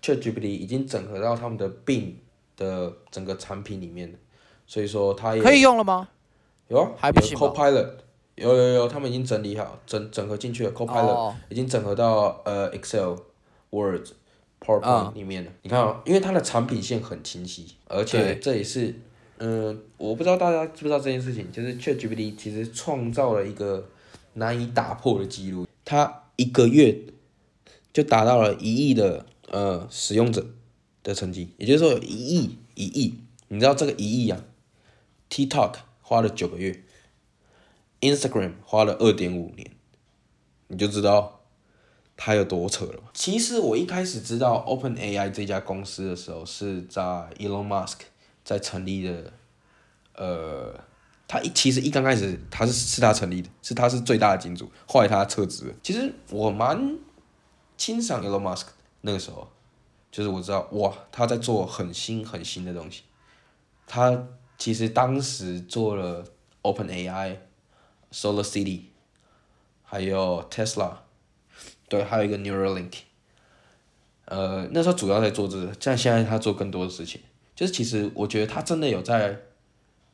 ChatGPT 已经整合到他们的 Bing 的整个产品里面的，所以说它也可以用了吗？有啊，有还不行吗 Copilot，有有有，他们已经整理好，整整合进去了 Copilot，、哦。已经整合到呃 Excel、Word、PowerPoint 嗯。里面了。你看哦，因为它的产品线很清晰，而且这也是，嗯、我不知道大家知不知道这件事情，就是 ChatGPT 其实创造了一个难以打破的记录，它一个月就达到了一亿的呃使用者的成绩，也就是说有一亿一亿，你知道这个一亿啊，TikTok 花了九个月。Instagram 花了二点五年，你就知道它有多扯了。其实我一开始知道 OpenAI 这家公司的时候，是在 Elon Musk 在成立的，呃，他一其实一刚开始他是是他成立的，是他是最大的金主，后来他撤职了。其实我蛮欣赏 Elon Musk 那个时候，就是我知道哇他在做很新很新的东西，他其实当时做了 OpenAI。Solar City，还有 Tesla，对，还有一个 Neuralink，呃，那时候主要在做这个，但现在他做更多的事情，就是其实我觉得他真的有在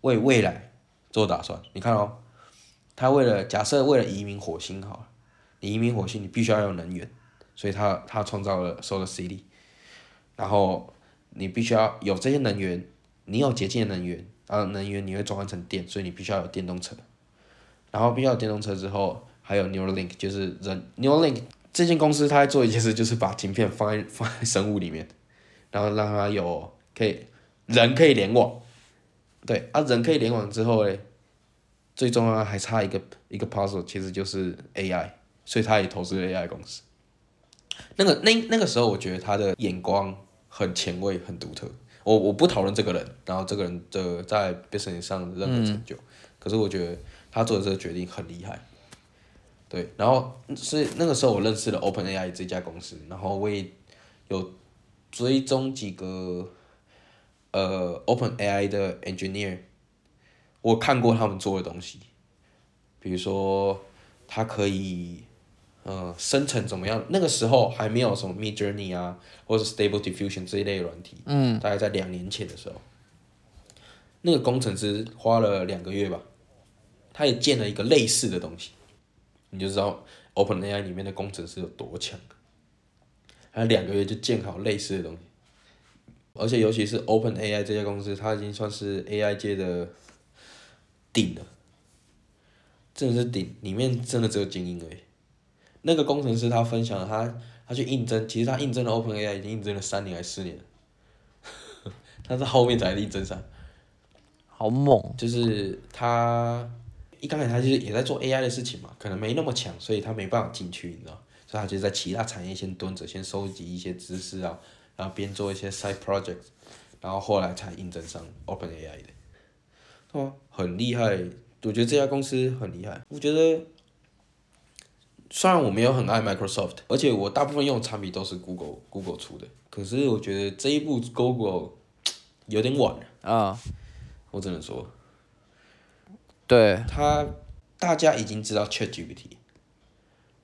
为未来做打算。你看哦，他为了假设为了移民火星好，你移民火星你必须要有能源，所以他他创造了 Solar City，然后你必须要有这些能源，你有洁净的能源，然后能源你会转换成电，所以你必须要有电动车，然后必须要有电动车之后，还有 Neuralink 就是人 Neuralink 这间公司它在做一件事，就是把晶片放在放在生物里面，然后让它有可以人可以联网，对啊，人可以联网之后嘞，最重要还差一个一个 puzzle，其实就是 AI，所以他也投资了 AI 公司。那个那那个时候，我觉得他的眼光很前卫、很独特。我我不讨论这个人，然后这个人的在 business 上的任何成就，可是我觉得他做的这个决定很厉害。对，然后是那个时候我认识了 OpenAI 这家公司，然后我也有追踪几个呃 OpenAI 的 engineer，我看过他们做的东西，比如说他可以呃生成怎么样？那个时候还没有什么 Mid Journey 啊，或者 Stable Diffusion 这一类软体，嗯，大概在两年前的时候，那个工程师花了两个月吧，他也建了一个类似的东西。你就知道 OpenAI 里面的工程师有多强，他两个月就建好类似的东西，而且尤其是 OpenAI 这家公司，它已经算是 AI 界的顶了，真的是顶，里面真的只有精英而已。那个工程师他分享了他他去应征，其实他应征了 OpenAI 已经应征了三年还是四年了，[LAUGHS] 他是后面才应征上，好猛，就是他。一刚开始他就是也在做 AI 的事情嘛，可能没那么强，所以他没办法进去，你知道，所以他就在其他产业先蹲着，先收集一些知识啊，然后边做一些 side projects，然后后来才应征上 OpenAI 的，哦，很厉害，我觉得这家公司很厉害。我觉得虽然我没有很爱 Microsoft，而且我大部分用的产品都是 Google Google 出的，可是我觉得这一步 Google 有点晚了。啊，我只能说。对，他大家已经知道 ChatGPT，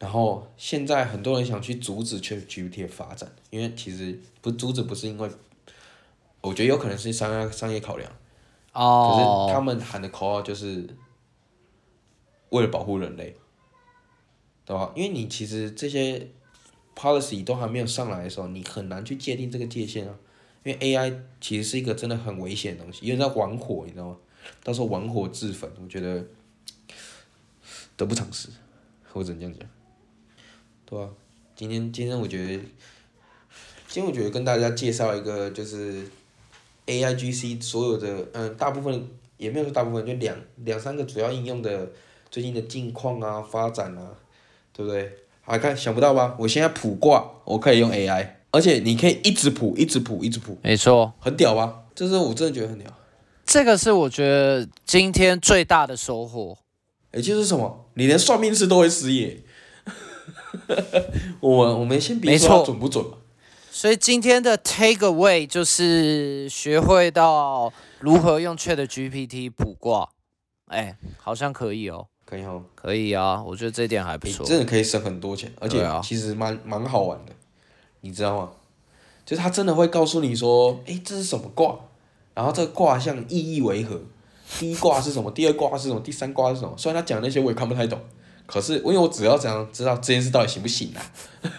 然后现在很多人想去阻止 ChatGPT 的发展，因为其实不阻止不是因为，我觉得有可能是商业商业考量，哦，可是他们喊的口号就是为了保护人类，对吧？因为你其实这些 policy 都还没有上来的时候，你很难去界定这个界限啊，因为 AI 其实是一个真的很危险的东西，因为它玩火，你知道吗？到时候玩火自焚，我觉得得不偿失，或者这样讲，对吧？今天今天我觉得，今天我觉得跟大家介绍一个就是 A I G C 所有的嗯大部分也没有说大部分就两两三个主要应用的最近的近况啊发展啊，对不对？好看想不到吧？我现在普卦我可以用 A I，而且你可以一直普一直普一直普，没错，很屌吧？这是我真的觉得很屌。这个是我觉得今天最大的收获，也就是什么？你连算命师都会失业。[LAUGHS] 我我们先别说准不准所以今天的 take away 就是学会到如何用 Chat GPT 卜卦。哎，好像可以哦。可以哦。可以啊，我觉得这点还不错。真的可以省很多钱，而且其实蛮蛮好玩的，你知道吗？就是他真的会告诉你说，哎，这是什么卦？然后这个卦象意义为何？第一卦是什么？第二卦是什么？第三卦是什么？虽然他讲那些我也看不太懂，可是因为我只要这样知道这件事到底行不行啊？[LAUGHS]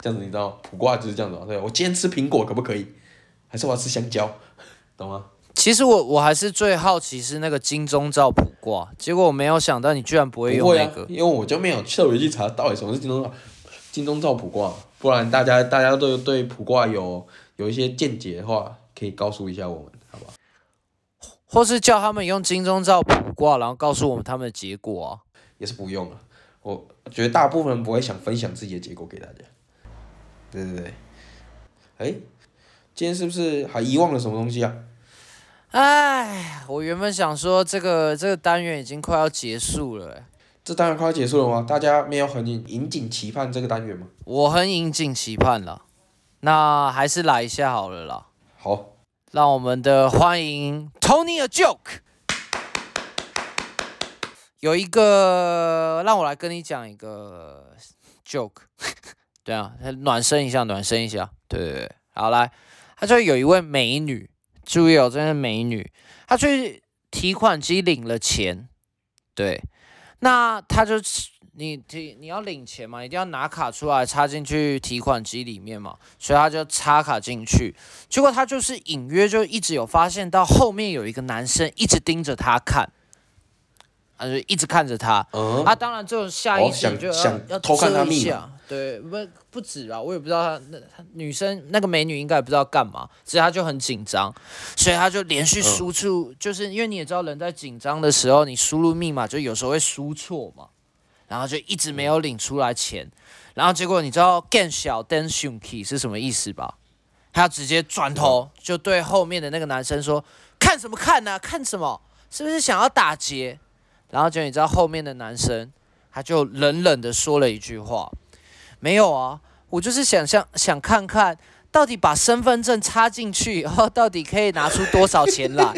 这样子你知道卜卦就是这样子对我今天吃苹果可不可以？还是我要吃香蕉？[LAUGHS] 懂吗？其实我我还是最好奇是那个金钟罩卜卦，结果我没有想到你居然不会用那个，因为我就没有特别去查到底什么是金钟罩金钟罩卜卦，不然大家大家都对卜卦有有一些见解的话，可以告诉一下我们。或是叫他们用金钟罩卜卦，然后告诉我们他们的结果啊，也是不用了。我觉得大部分人不会想分享自己的结果给大家。对对对。哎，今天是不是还遗忘了什么东西啊？哎，我原本想说这个这个单元已经快要结束了。这单元快要结束了吗？大家没有很引颈期盼这个单元吗？我很引颈期盼了。那还是来一下好了啦。好。让我们的欢迎 Tony a joke，有一个让我来跟你讲一个 joke，[LAUGHS] 对啊，暖身一下，暖身一下，对对对，好来，他就有一位美女，注意哦，真的美女，她去提款机领了钱，对，那她就你提你要领钱嘛，一定要拿卡出来插进去提款机里面嘛，所以她就插卡进去，结果她就是隐约就一直有发现到后面有一个男生一直盯着她看。他就一直看着他，嗯，啊，当然就下意识就要、想想要偷看他密下，对，不不止啊，我也不知道他那他女生那个美女应该也不知道干嘛，所以她就很紧张，所以她就连续输出，就是因为你也知道人在紧张的时候，你输入密码就有时候会输错嘛，然后就一直没有领出来钱，然后结果你知道更小 d a n s h u n key 是什么意思吧？他直接转头就对后面的那个男生说：“看什么看呢、看什么？是不是想要打劫？”然后就你知道后面的男生，他就冷冷的说了一句话：“没有啊，我就是想象想看看到底把身份证插进去以后，到底可以拿出多少钱来。”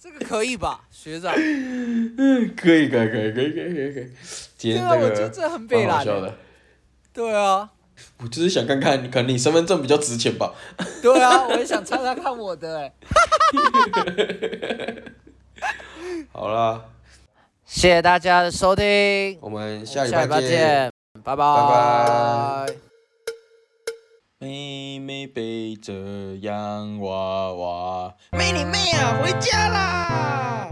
这个可以吧，学长？可以可以可以可以可以可以可以，今对啊，我觉得个这很北蓝的。对啊，我就是想看看，可能你身份证比较值钱吧。对啊，我也想猜猜看我的哎。[LAUGHS] 好啦，谢谢大家的收听，我们下礼下礼拜见。见，拜拜拜拜妹妹背着洋娃娃，妹你妹啊，回家啦！